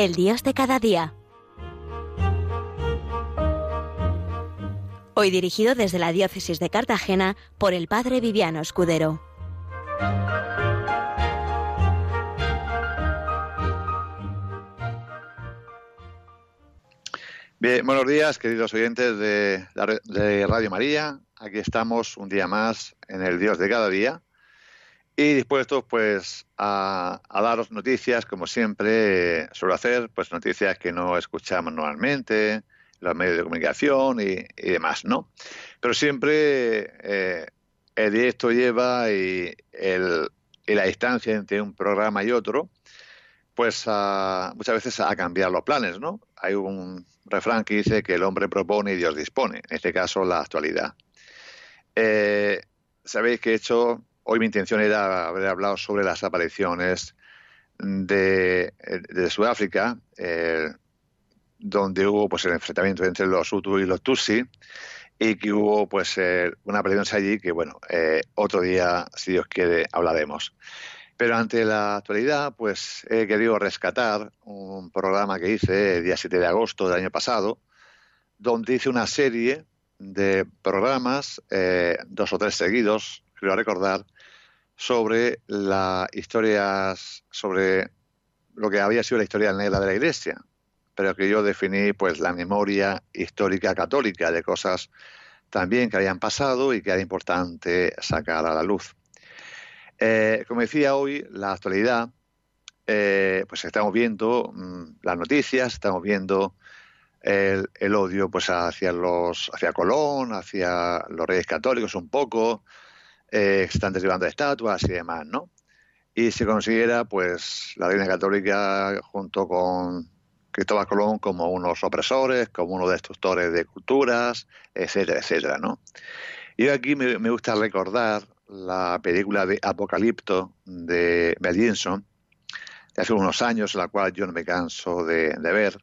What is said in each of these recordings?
El Dios de cada día. Hoy dirigido desde la Diócesis de Cartagena por el Padre Viviano Escudero. Bien, buenos días, queridos oyentes de, de Radio María. Aquí estamos un día más en el Dios de cada día y dispuestos pues a, daros noticias, como siempre suelo hacer, pues noticias que no escuchamos normalmente, los medios de comunicación y, demás, ¿no? Pero siempre eh, el directo lleva y, el, y la distancia entre un programa y otro, pues muchas veces a cambiar los planes, ¿no? Hay un refrán que dice que el hombre propone y Dios dispone, en este caso la actualidad. Eh, Sabéis que he hecho, hoy mi intención era haber hablado sobre las apariciones de, Sudáfrica, eh, donde hubo pues el enfrentamiento entre los Hutu y los Tutsi, y que hubo pues eh, una aparición allí que bueno otro día si Dios quiere hablaremos. Pero ante la actualidad, pues he querido rescatar un programa que hice el día 7 de agosto del año pasado, donde hice una serie de programas, eh, dos o tres seguidos, quiero recordar, sobre las historias, sobre lo que había sido la historia negra de la Iglesia, pero que yo definí pues la memoria histórica católica de cosas también que habían pasado y que era importante sacar a la luz. Eh, como decía hoy, la actualidad, eh, pues estamos viendo mm, las noticias, estamos viendo el, odio pues hacia los hacia Colón, hacia los reyes católicos un poco, eh, están derribando estatuas y demás, ¿no? Y se considera pues la reina católica junto con Cristóbal Colón como unos opresores, como unos destructores de culturas, etcétera, etcétera, ¿no? Y aquí me, gusta recordar la película de Apocalipto de Mel Gibson, de hace unos años, la cual yo no me canso de, ver,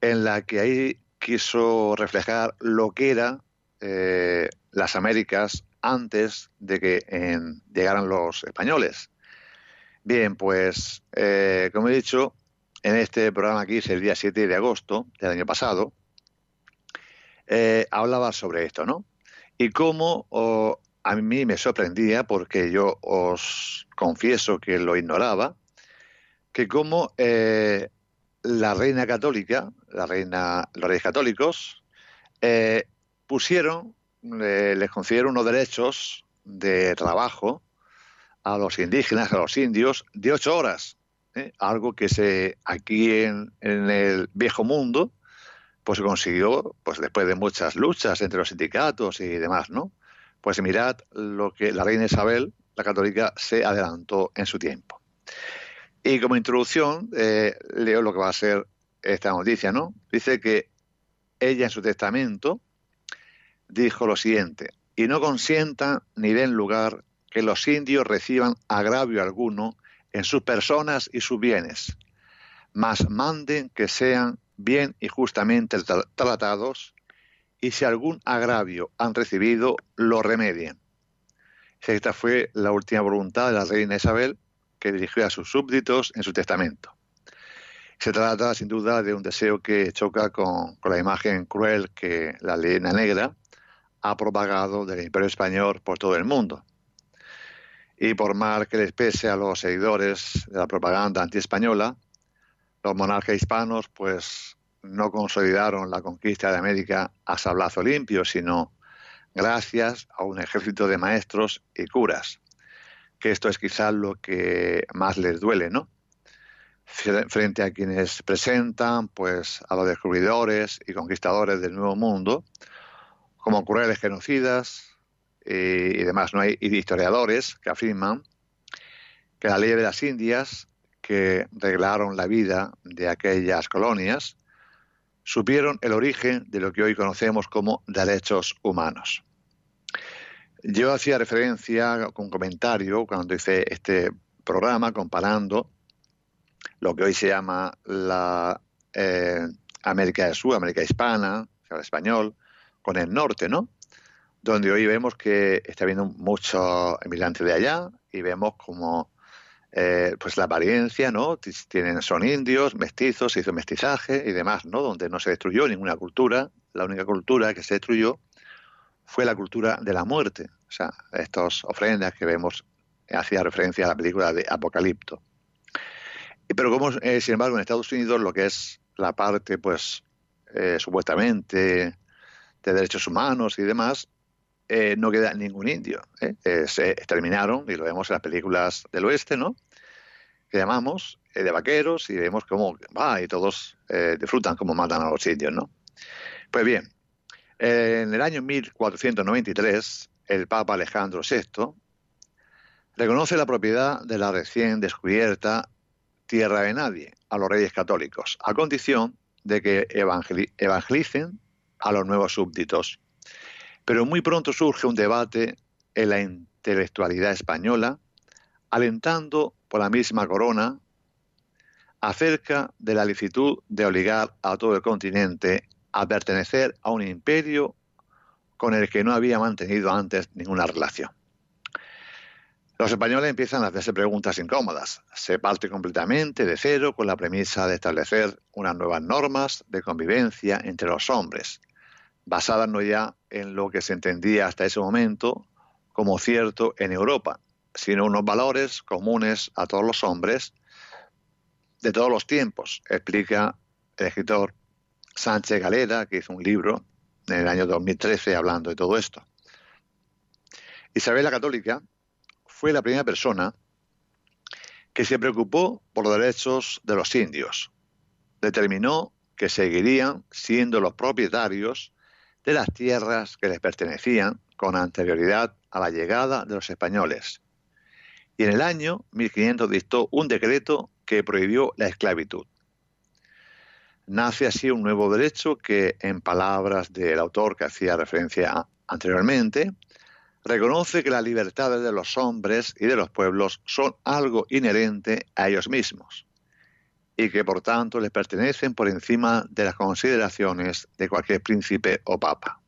en la que ahí quiso reflejar lo que eran eh, las Américas antes de que llegaran los españoles. Bien, pues eh, como he dicho, en este programa aquí es el día 7 de agosto del año pasado, eh, hablaba sobre esto, ¿no? Y cómo a mí me sorprendía porque yo os confieso que lo ignoraba, que como eh, la reina católica, la reina, los reyes católicos, eh, pusieron, les concedieron unos derechos de trabajo a los indígenas, a los indios, de ocho horas. ¿eh? Algo que se aquí en, en, el viejo mundo, pues se consiguió pues después de muchas luchas entre los sindicatos y demás, ¿no? Pues mirad lo que la reina Isabel, la católica, se adelantó en su tiempo. Y como introducción, eh, leo lo que va a ser esta noticia, ¿no? Dice que ella en su testamento dijo lo siguiente, y no consientan ni den lugar que los indios reciban agravio alguno en sus personas y sus bienes, mas manden que sean bien y justamente tratados y si algún agravio han recibido, lo remedien. Esta fue la última voluntad de la reina Isabel que dirigió a sus súbditos en su testamento. Se trata sin duda de un deseo que choca con, la imagen cruel que la leyenda negra ha propagado del imperio español por todo el mundo. Y por mal que les pese a los seguidores de la propaganda antiespañola, los monarcas hispanos pues no consolidaron la conquista de América a sablazo limpio, sino gracias a un ejército de maestros y curas, que esto es quizás lo que más les duele, ¿no? Frente a quienes presentan, pues, a los descubridores y conquistadores del Nuevo Mundo como crueles genocidas y, demás. No hay historiadores que afirman que la ley de las Indias, que reglaron la vida de aquellas colonias, supieron el origen de lo que hoy conocemos como derechos humanos. Yo hacía referencia con comentario cuando hice este programa comparando lo que hoy se llama la eh, América del Sur, América Hispana, el español, con el norte, ¿no? Donde hoy vemos que está habiendo muchos emigrantes de allá y vemos como eh, pues la apariencia, ¿no? Tienen, son indios, mestizos, se hizo mestizaje y demás, ¿no? Donde no se destruyó ninguna cultura. La única cultura que se destruyó fue la cultura de la muerte. O sea, estas ofrendas que vemos hacía referencia a la película de Apocalipto. Pero como, eh, sin embargo, en Estados Unidos lo que es la parte, pues, eh, supuestamente de derechos humanos y demás, eh, no queda ningún indio. se exterminaron, y lo vemos en las películas del oeste, ¿no? Que llamamos de vaqueros y vemos cómo va y todos disfrutan cómo matan a los indios, ¿no? Pues bien, en el año 1493, el Papa Alejandro VI reconoce la propiedad de la recién descubierta tierra de nadie a los reyes católicos, a condición de que evangelicen a los nuevos súbditos. Pero muy pronto surge un debate en la intelectualidad española, alentando por la misma corona acerca de la licitud de obligar a todo el continente a pertenecer a un imperio con el que no había mantenido antes ninguna relación. Los españoles empiezan a hacerse preguntas incómodas. Se parte completamente de cero con la premisa de establecer unas nuevas normas de convivencia entre los hombres, basadas no ya en lo que se entendía hasta ese momento como cierto en Europa, sino unos valores comunes a todos los hombres de todos los tiempos, explica el escritor Sánchez Galera, que hizo un libro en el año 2013 hablando de todo esto. Isabel la Católica fue la primera persona que se preocupó por los derechos de los indios. Determinó que seguirían siendo los propietarios de las tierras que les pertenecían con anterioridad a la llegada de los españoles. Y en el año 1500 dictó un decreto que prohibió la esclavitud. Nace así un nuevo derecho que, en palabras del autor que hacía referencia anteriormente, reconoce que las libertades de los hombres y de los pueblos son algo inherente a ellos mismos y que por tanto les pertenecen por encima de las consideraciones de cualquier príncipe o papa.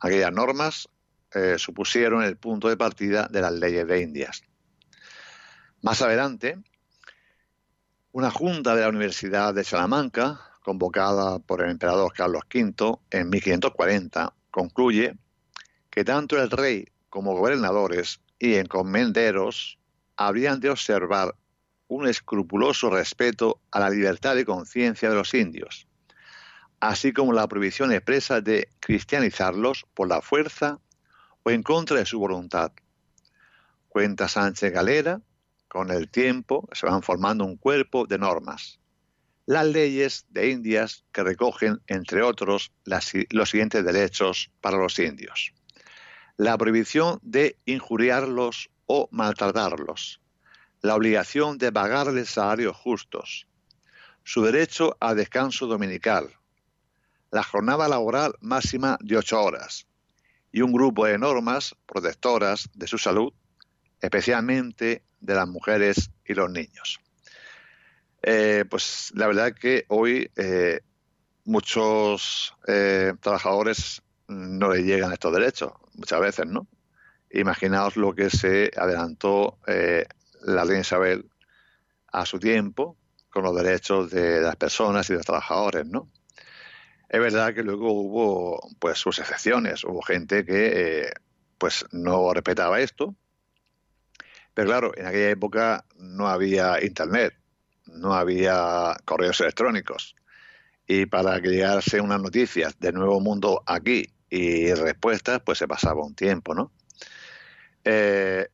Aquellas normas eh, supusieron el punto de partida de las leyes de Indias. Más adelante, una junta de la Universidad de Salamanca, convocada por el emperador Carlos V en 1540, concluye que tanto el rey como gobernadores y encomenderos habrían de observar un escrupuloso respeto a la libertad de conciencia de los indios, así como la prohibición expresa de cristianizarlos por la fuerza o en contra de su voluntad. Cuenta Sánchez Galera, con el tiempo se van formando un cuerpo de normas. Las leyes de Indias que recogen, entre otros, los siguientes derechos para los indios la prohibición de injuriarlos o maltratarlos, la obligación de pagarles salarios justos, su derecho a descanso dominical, la jornada laboral máxima de ocho horas y un grupo de normas protectoras de su salud, especialmente de las mujeres y los niños. Eh, pues la verdad es que hoy eh, muchos eh, trabajadores no le llegan estos derechos muchas veces, ¿no? Imaginaos lo que se adelantó la reina Isabel a su tiempo con los derechos de las personas y de los trabajadores, ¿no? Es verdad que luego hubo pues sus excepciones, hubo gente que eh, pues no respetaba esto, pero claro, en aquella época no había internet, no había correos electrónicos y para que llegase unas noticias del nuevo mundo aquí y respuestas, pues se pasaba un tiempo, ¿no? Eh,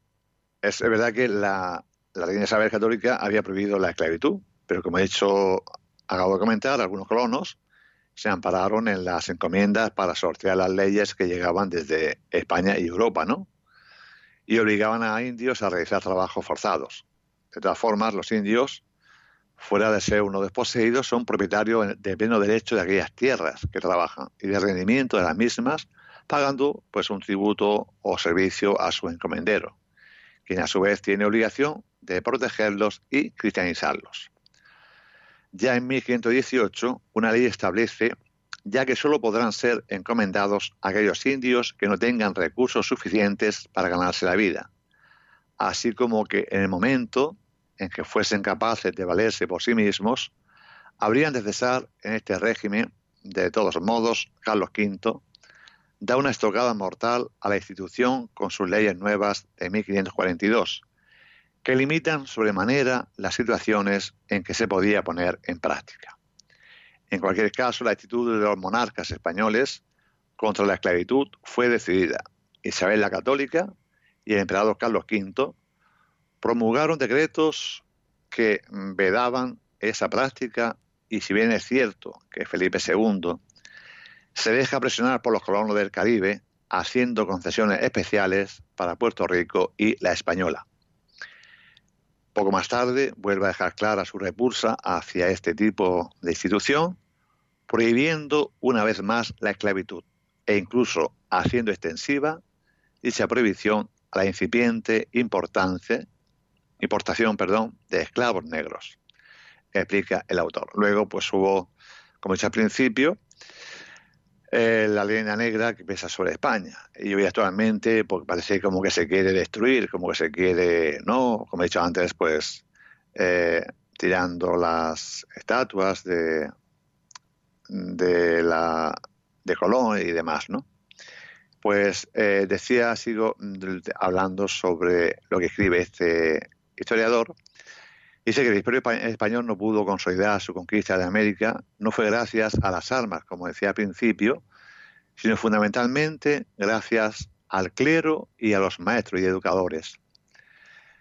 es verdad que la, la Reina Isabel Católica había prohibido la esclavitud, pero como he dicho, acabo de comentar, algunos colonos se ampararon en las encomiendas para sortear las leyes que llegaban desde España y Europa, ¿no? Y obligaban a indios a realizar trabajos forzados. De todas formas, los indios fuera de ser uno desposeídos, son propietarios de pleno derecho de aquellas tierras que trabajan y de rendimiento de las mismas, pagando pues un tributo o servicio a su encomendero, quien a su vez tiene obligación de protegerlos y cristianizarlos. Ya en 1518, una ley establece ya que solo podrán ser encomendados aquellos indios que no tengan recursos suficientes para ganarse la vida, así como que en el momento en que fuesen capaces de valerse por sí mismos, habrían de cesar en este régimen. De todos modos, Carlos V da una estocada mortal a la institución con sus leyes nuevas de 1542, que limitan sobremanera las situaciones en que se podía poner en práctica. En cualquier caso, la actitud de los monarcas españoles contra la esclavitud fue decidida. Isabel la Católica y el emperador Carlos V promulgaron decretos que vedaban esa práctica y si bien es cierto que Felipe II se deja presionar por los colonos del Caribe haciendo concesiones especiales para Puerto Rico y la Española. Poco más tarde vuelve a dejar clara su repulsa hacia este tipo de institución, prohibiendo una vez más la esclavitud e incluso haciendo extensiva dicha prohibición a la incipiente importancia, importación perdón, de esclavos negros, explica el autor. Luego, pues hubo, como he dicho al principio, eh, la línea negra que pesa sobre España. Y hoy actualmente porque parece como que se quiere destruir, como que se quiere, ¿no? Como he dicho antes, pues eh, tirando las estatuas de, de, la, de Colón y demás, ¿no? Pues eh, decía, sigo hablando sobre lo que escribe este historiador, Dice que el imperio español no pudo consolidar su conquista de América, no fue gracias a las armas, como decía al principio, sino fundamentalmente gracias al clero y a los maestros y educadores.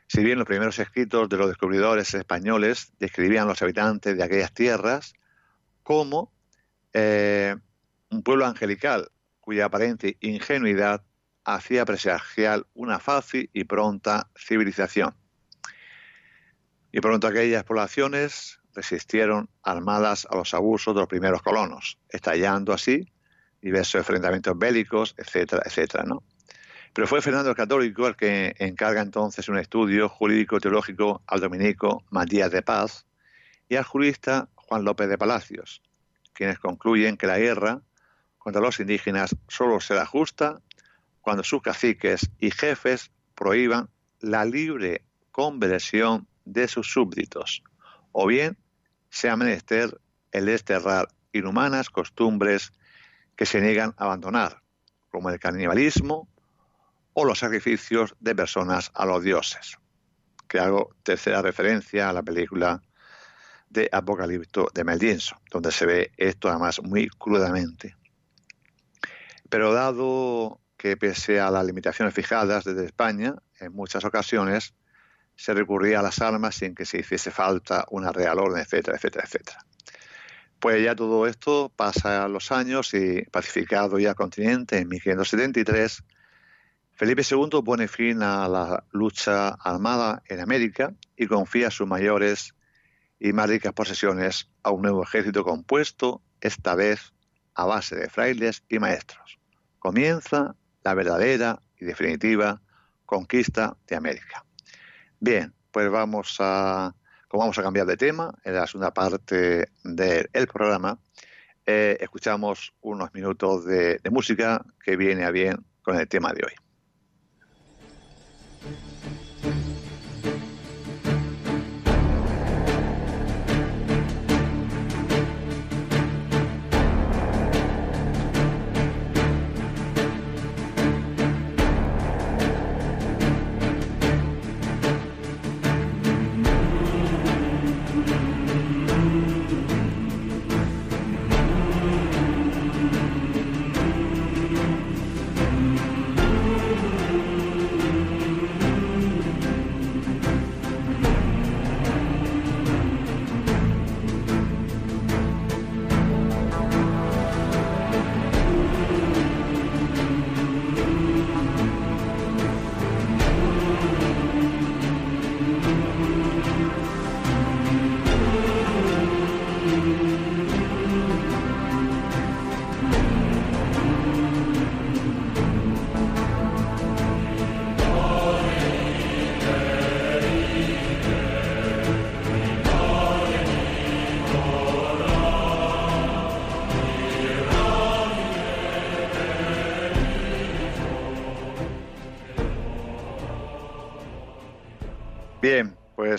Si bien los primeros escritos de los descubridores españoles describían a los habitantes de aquellas tierras como eh, un pueblo angelical cuya aparente ingenuidad hacía presagiar una fácil y pronta civilización y pronto aquellas poblaciones resistieron armadas a los abusos de los primeros colonos, estallando así diversos enfrentamientos bélicos, etcétera, etcétera, ¿no? Pero fue Fernando el Católico el que encarga entonces un estudio jurídico-teológico al dominico Matías de Paz y al jurista Juan López de Palacios, quienes concluyen que la guerra contra los indígenas solo será justa cuando sus caciques y jefes prohíban la libre conversión de sus súbditos, o bien sea menester el desterrar inhumanas costumbres que se niegan a abandonar, como el canibalismo o los sacrificios de personas a los dioses. Que hago tercera referencia a la película de Apocalipto de Mel donde se ve esto además muy crudamente. Pero dado que pese a las limitaciones fijadas desde España, en muchas ocasiones se recurría a las armas sin que se hiciese falta una real orden, etcétera, etcétera, etcétera. Pues ya todo esto pasa los años y pacificado ya el continente en 1573, Felipe II pone fin a la lucha armada en América y confía sus mayores y más ricas posesiones a un nuevo ejército compuesto, esta vez a base de frailes y maestros. Comienza la verdadera y definitiva conquista de América. Bien, pues vamos a, como vamos a cambiar de tema, en la segunda parte del programa, eh, escuchamos unos minutos de música que viene a bien con el tema de hoy.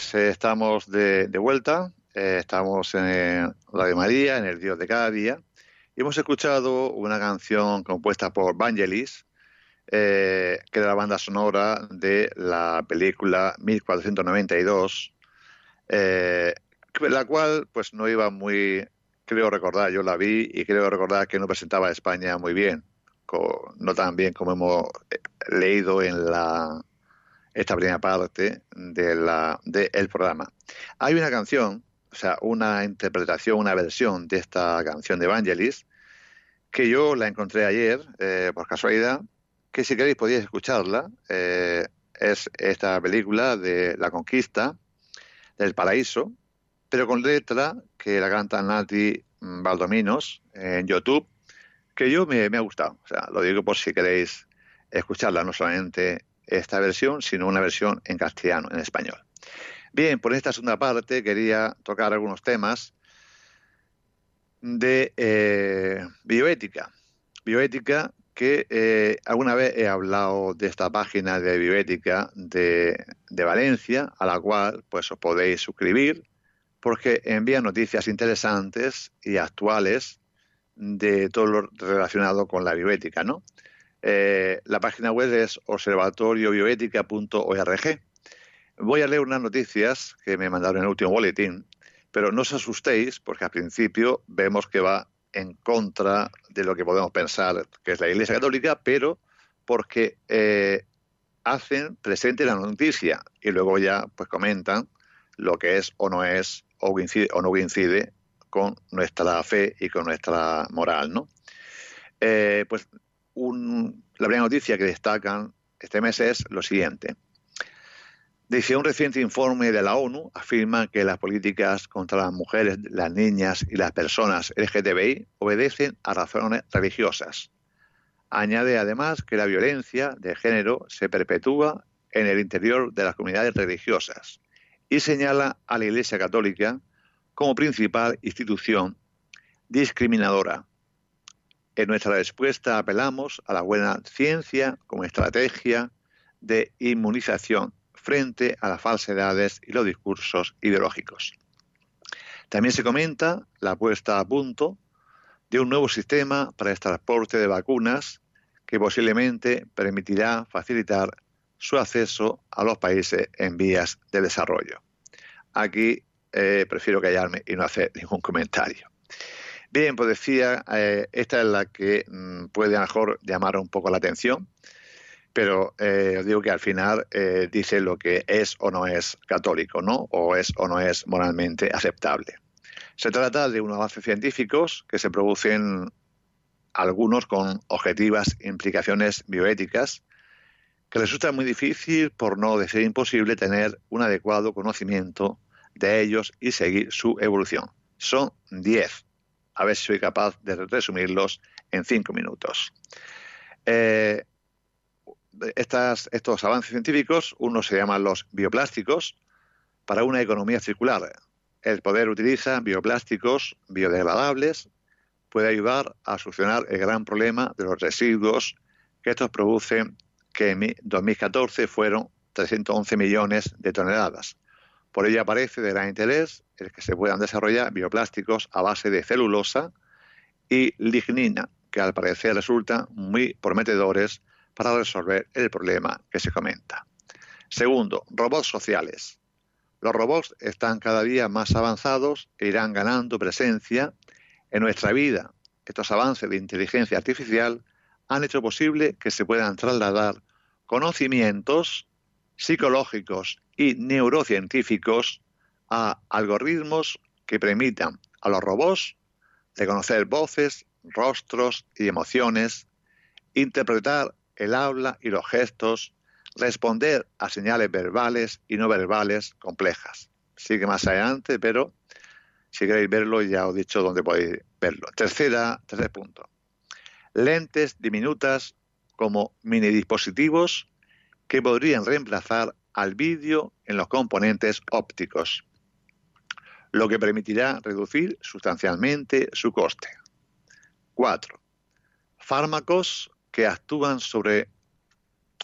Pues eh, estamos de, vuelta, eh, estamos en Radio María, en el Dios de cada día, y hemos escuchado una canción compuesta por Vangelis, eh, que era la banda sonora de la película 1492, la cual pues no iba muy, creo recordar, yo la vi y creo recordar que no presentaba a España muy bien, no tan bien como hemos leído en la esta primera parte de del programa. Hay una canción, o sea, una interpretación, una versión de esta canción de Evangelis, que yo la encontré ayer, eh, por casualidad, que si queréis podéis escucharla. Eh, es esta película de La Conquista del Paraíso, pero con letra que la canta Nati Valdominos en YouTube, que yo me, me ha gustado. O sea, lo digo por si queréis escucharla, no solamente esta versión, sino una versión en castellano, en español. Bien, por esta segunda parte quería tocar algunos temas de eh, bioética. Bioética que eh, alguna vez he hablado de esta página de bioética de, de, Valencia, a la cual pues os podéis suscribir porque envía noticias interesantes y actuales de todo lo relacionado con la bioética, ¿no? Eh, la página web es observatoriobioética.org. Voy a leer unas noticias que me mandaron en el último boletín, pero no os asustéis porque al principio vemos que va en contra de lo que podemos pensar que es la Iglesia Católica, pero porque eh, hacen presente la noticia y luego ya pues comentan lo que es o no es o, o no coincide con nuestra fe y con nuestra moral, ¿no? Eh, pues la primera noticia que destacan este mes es lo siguiente. Dice, un reciente informe de la ONU afirma que las políticas contra las mujeres, las niñas y las personas LGTBI obedecen a razones religiosas. Añade además que la violencia de género se perpetúa en el interior de las comunidades religiosas y señala a la Iglesia Católica como principal institución discriminadora en nuestra respuesta apelamos a la buena ciencia como estrategia de inmunización frente a las falsedades y los discursos ideológicos. También se comenta la puesta a punto de un nuevo sistema para el transporte de vacunas que posiblemente permitirá facilitar su acceso a los países en vías de desarrollo. Aquí eh, prefiero callarme y no hacer ningún comentario. Bien, pues decía, eh, esta es la que mm, puede a lo mejor llamar un poco la atención, pero eh, os digo que al final eh, dice lo que es o no es católico, ¿no? O es o no es moralmente aceptable. Se trata de unos avances científicos que se producen algunos con objetivas implicaciones bioéticas que resulta muy difícil, por no decir imposible, tener un adecuado conocimiento de ellos y seguir su evolución. Son 10 a ver si soy capaz de resumirlos en cinco minutos. Eh, estos avances científicos, uno se llaman los bioplásticos, para una economía circular. El poder utiliza bioplásticos biodegradables, puede ayudar a solucionar el gran problema de los residuos que estos producen, que en 2014 fueron 311 millones de toneladas. Por ello aparece de gran interés el que se puedan desarrollar bioplásticos a base de celulosa y lignina, que al parecer resultan muy prometedores para resolver el problema que se comenta. Segundo, robots sociales. Los robots están cada día más avanzados e irán ganando presencia en nuestra vida. Estos avances de inteligencia artificial han hecho posible que se puedan trasladar conocimientos psicológicos y neurocientíficos a algoritmos que permitan a los robots reconocer voces, rostros y emociones, interpretar el habla y los gestos, responder a señales verbales y no verbales complejas. Sigue más adelante, pero si queréis verlo ya os he dicho dónde podéis verlo. Tercera, tercer punto. Lentes diminutas como mini dispositivos que podrían reemplazar al vídeo en los componentes ópticos, lo que permitirá reducir sustancialmente su coste. 4. Fármacos que actúan sobre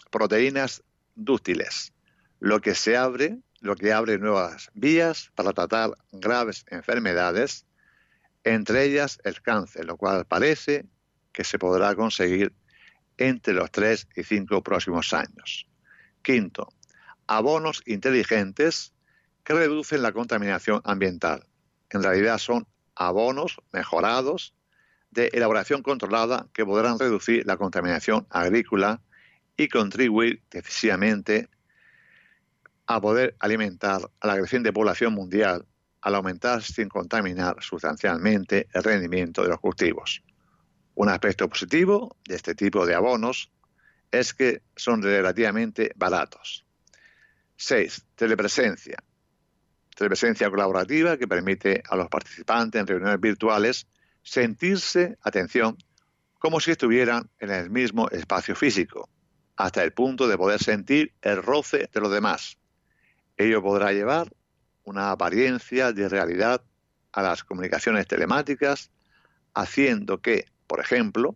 proteínas dúctiles, lo que se abre lo que abre nuevas vías para tratar graves enfermedades, entre ellas el cáncer, lo cual parece que se podrá conseguir entre los tres y cinco próximos años. Quinto, abonos inteligentes que reducen la contaminación ambiental. En realidad son abonos mejorados de elaboración controlada que podrán reducir la contaminación agrícola y contribuir decisivamente a poder alimentar a la creciente población mundial al aumentar sin contaminar sustancialmente el rendimiento de los cultivos. Un aspecto positivo de este tipo de abonos es que son relativamente baratos. 6. Telepresencia. Telepresencia colaborativa que permite a los participantes en reuniones virtuales sentirse, atención, como si estuvieran en el mismo espacio físico, hasta el punto de poder sentir el roce de los demás. Ello podrá llevar una apariencia de realidad a las comunicaciones telemáticas, haciendo que, por ejemplo,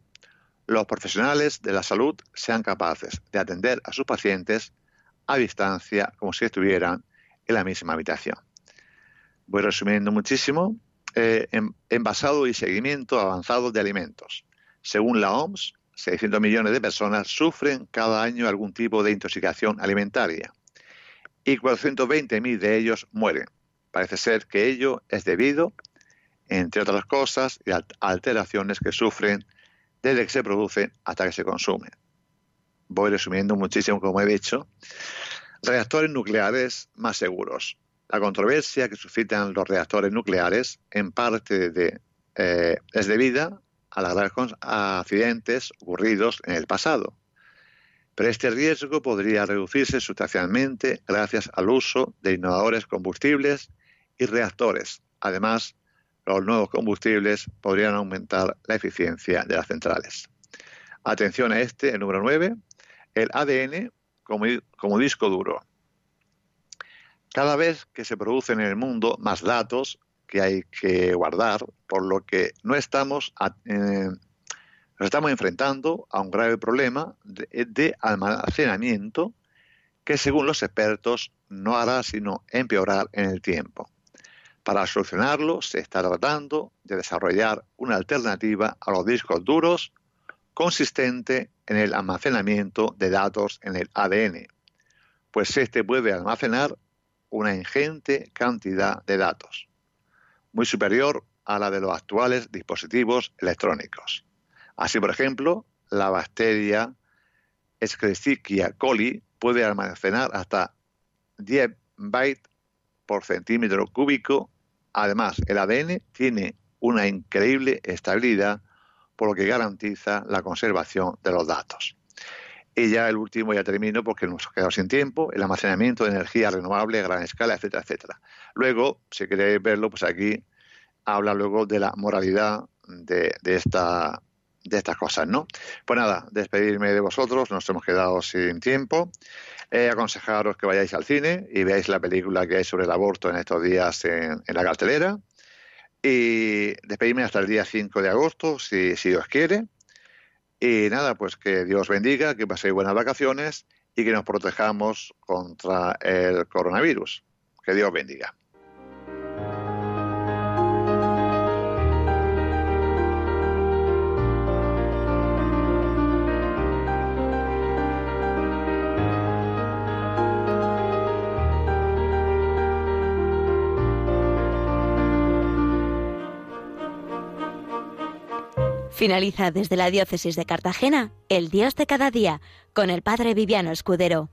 los profesionales de la salud sean capaces de atender a sus pacientes a distancia como si estuvieran en la misma habitación. Voy resumiendo muchísimo. Eh, envasado y seguimiento avanzado de alimentos. Según la OMS, 600 millones de personas sufren cada año algún tipo de intoxicación alimentaria y 420.000 de ellos mueren. Parece ser que ello es debido, entre otras cosas, a alteraciones que sufren desde que se producen hasta que se consumen. Voy resumiendo muchísimo, como he dicho. Reactores nucleares más seguros. La controversia que suscitan los reactores nucleares en parte eh, es debida a los accidentes ocurridos en el pasado. Pero este riesgo podría reducirse sustancialmente gracias al uso de innovadores combustibles y reactores. Además, los nuevos combustibles podrían aumentar la eficiencia de las centrales. Atención a este, el número 9, el ADN como, disco duro. Cada vez que se producen en el mundo más datos que hay que guardar, por lo que no estamos, eh, nos estamos enfrentando a un grave problema de, de almacenamiento que según los expertos no hará sino empeorar en el tiempo. Para solucionarlo, se está tratando de desarrollar una alternativa a los discos duros consistente en el almacenamiento de datos en el ADN, pues este puede almacenar una ingente cantidad de datos, muy superior a la de los actuales dispositivos electrónicos. Así, por ejemplo, la bacteria Escherichia coli puede almacenar hasta 10 bytes por centímetro cúbico. Además, el ADN tiene una increíble estabilidad, por lo que garantiza la conservación de los datos. Y ya el último, ya termino porque nos hemos quedado sin tiempo, el almacenamiento de energía renovable a gran escala, etcétera, etcétera. Luego, si queréis verlo, pues aquí habla luego de la moralidad de, esta, de estas cosas, ¿no? Pues nada, despedirme de vosotros, nos hemos quedado sin tiempo. Eh, aconsejaros que vayáis al cine y veáis la película que hay sobre el aborto en estos días en, la cartelera. Y despedirme hasta el día 5 de agosto, si, si Dios quiere. Y nada, pues que Dios bendiga, que paséis buenas vacaciones y que nos protejamos contra el coronavirus. Que Dios bendiga. Finaliza desde la diócesis de Cartagena, El Dios de cada día, con el Padre Viviano Escudero.